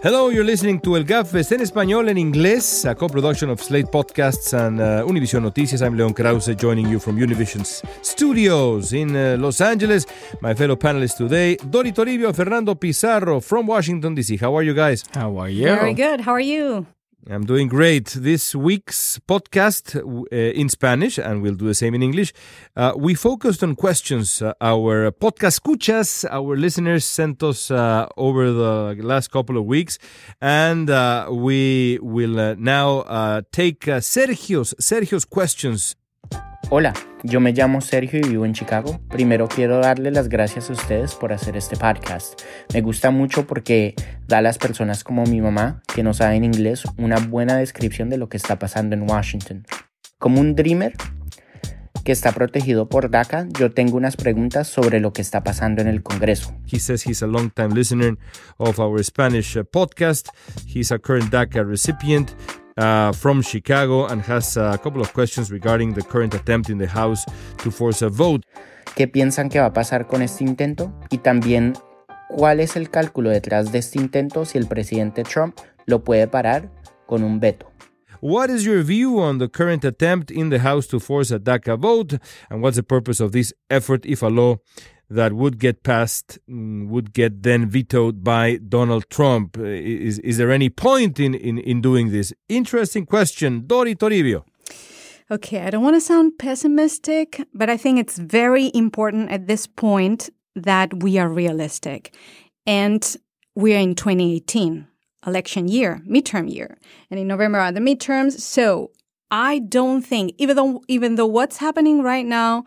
Hello, you're listening to El Gabfest en español en inglés, a co-production of Slate Podcasts and uh, Univision Noticias. I'm Leon Krauze, joining you from Univision's studios in uh, Los Angeles. My fellow panelists today, Dori Toribio, Fernando Pizarro from Washington, D.C. How are you guys? How are you? Very good. How are you? I'm doing great. This week's podcast uh, in Spanish, and we'll do the same in English. Uh, we focused on questions uh, our podcast escuchas, our listeners sent us uh, over the last couple of weeks, and uh, we will uh, now take Sergio's Sergio's questions Hola, yo me llamo Sergio y vivo en Chicago. Primero quiero darle las gracias a ustedes por hacer este podcast. Me gusta mucho porque da a las personas como mi mamá, que no saben inglés, una buena descripción de lo que está pasando en Washington. Como un dreamer que está protegido por DACA, yo tengo unas preguntas sobre lo que está pasando en el Congreso. He says he's a long-time listener of our Spanish uh, podcast. He's a current DACA recipient. Uh, from Chicago and has a couple of questions regarding the current attempt in the House to force a vote. ¿Qué piensan que va a pasar con este intento? Y también, ¿cuál es el cálculo detrás de este intento si el presidente Trump lo puede parar con un veto? What is your view on the current attempt in the House to force a DACA vote? And what's the purpose of this effort if a law that would get passed mm, would get then vetoed by Donald Trump. Uh, is, is there any point in, in, in doing this? Interesting question. Dori Toribio. Okay, I don't want to sound pessimistic, but I think it's very important at this point that we are realistic. And we are in 2018, election year, midterm year. And in November are the midterms. So I don't think, even though, even though what's happening right now,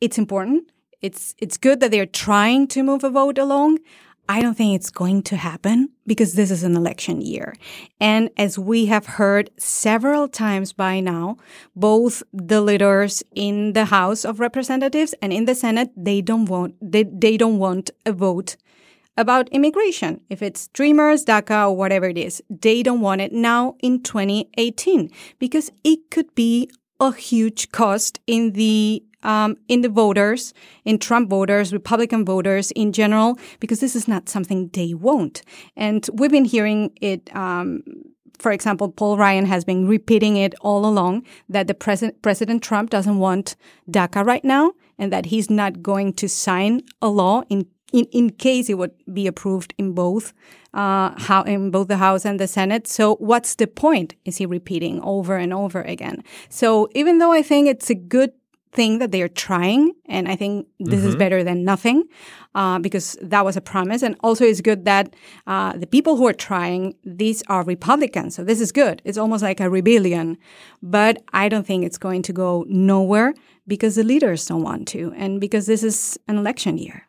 it's important it's it's good that they're trying to move a vote along. I don't think it's going to happen because this is an election year. And as we have heard several times by now, both the leaders in the House of Representatives and in the Senate, they don't want, they, they don't want a vote about immigration. If it's Dreamers, DACA, or whatever it is, they don't want it now in 2018 because it could be a huge cost in the um, in the voters, in Trump voters, Republican voters in general, because this is not something they want. And we've been hearing it. Um, for example, Paul Ryan has been repeating it all along that the president, President Trump doesn't want DACA right now and that he's not going to sign a law in in, in case it would be approved in both uh, how in both the House and the Senate. So what's the point? Is he repeating over and over again? So even though I think it's a good thing that they are trying. And I think this mm-hmm. is better than nothing uh, because that was a promise. And also, it's good that uh, the people who are trying, these are Republicans. So this is good. It's almost like a rebellion. But I don't think it's going to go nowhere because the leaders don't want to and because this is an election year.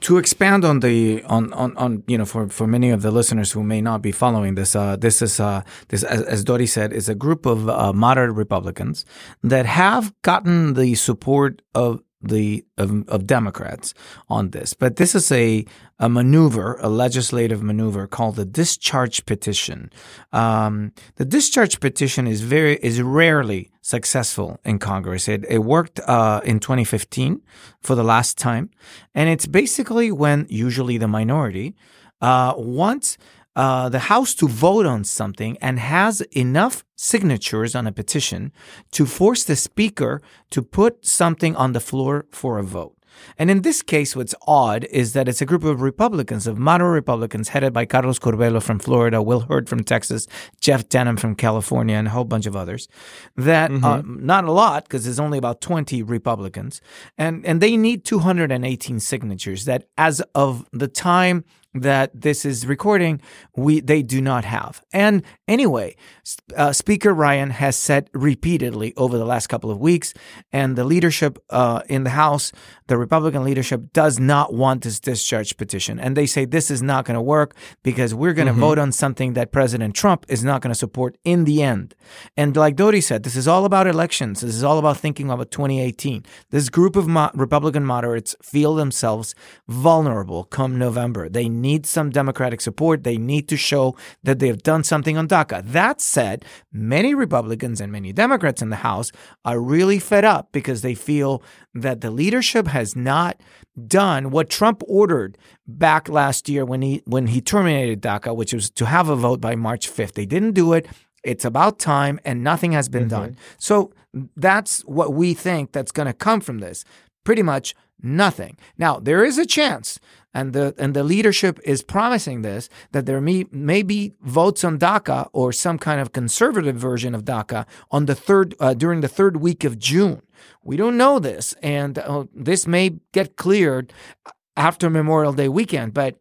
To expand on the on, on, on you know for, for many of the listeners who may not be following this, uh, this is uh, this as, as Dori said is a group of uh, moderate Republicans that have gotten the support of the of, of, Democrats on this. But this is a a maneuver, a legislative maneuver called the discharge petition. Um, the discharge petition is very is rarely successful in Congress. It it worked uh, in 2015 for the last time, and it's basically when usually the minority uh, wants uh, the House to vote on something and has enough signatures on a petition to force the Speaker to put something on the floor for a vote. And in this case, what's odd is that it's a group of Republicans, of moderate Republicans, headed by Carlos Curbelo from Florida, Will Hurd from Texas, Jeff Denham from California, and a whole bunch of others. That mm-hmm. uh, not a lot because there's only about 20 Republicans, and and they need 218 signatures. That as of the time that this is recording, we they do not have. And anyway, uh, Speaker Ryan has said repeatedly over the last couple of weeks, and the leadership uh, in the House, the Republican leadership, does not want this discharge petition, and they say this is not going to work because we're going to mm-hmm. vote on something that President Trump is not going to support in the end. And like Dori said, this is all about elections. This is all about thinking about 2018. This group of mo- Republican moderates feel themselves vulnerable come November. They need some Democratic support. They need to show that they've done something on DACA. That said, many Republicans and many Democrats in the House are really fed up because they feel that the leadership has not done what Trump ordered back last year when he when he terminated DACA, which was to have a vote by March 5th. They didn't do it. It's about time and nothing has been mm-hmm. done. So that's what we think that's going to come from this. Pretty much nothing. Now, there is a chance and the and the leadership is promising this that there may, may be votes on DACA or some kind of conservative version of DACA on the third uh, during the third week of June. We don't know this, and uh, this may get cleared after Memorial Day weekend. But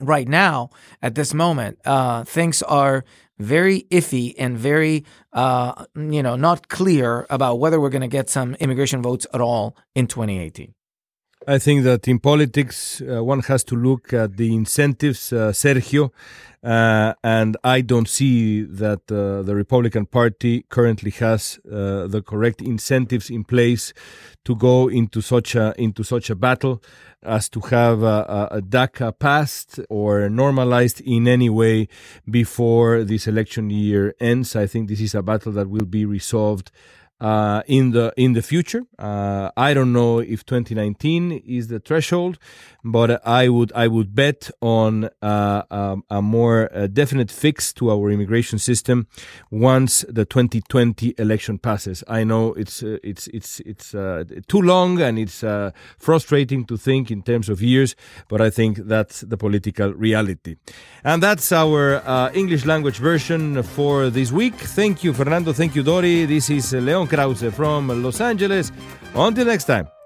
right now, at this moment, uh, things are very iffy and very, uh, you know, not clear about whether we're going to get some immigration votes at all in 2018. I think that in politics, uh, one has to look at the incentives, uh, Sergio, uh, and I don't see that uh, the Republican Party currently has uh, the correct incentives in place to go into such a into such a battle as to have a, a DACA passed or normalized in any way before this election year ends. I think this is a battle that will be resolved uh, in the in the future. Uh, I don't know if 2019 is the threshold, but I would I would bet on uh, um, a more uh, definite fix to our immigration system once the 2020 election passes. I know it's uh, it's it's it's uh, too long and it's frustrating to think in terms of years, but I think that's the political reality. And that's our English language version for this week. Thank you, Fernando. Thank you, Dori. This is Leon Krauze from Los Angeles. Until next time.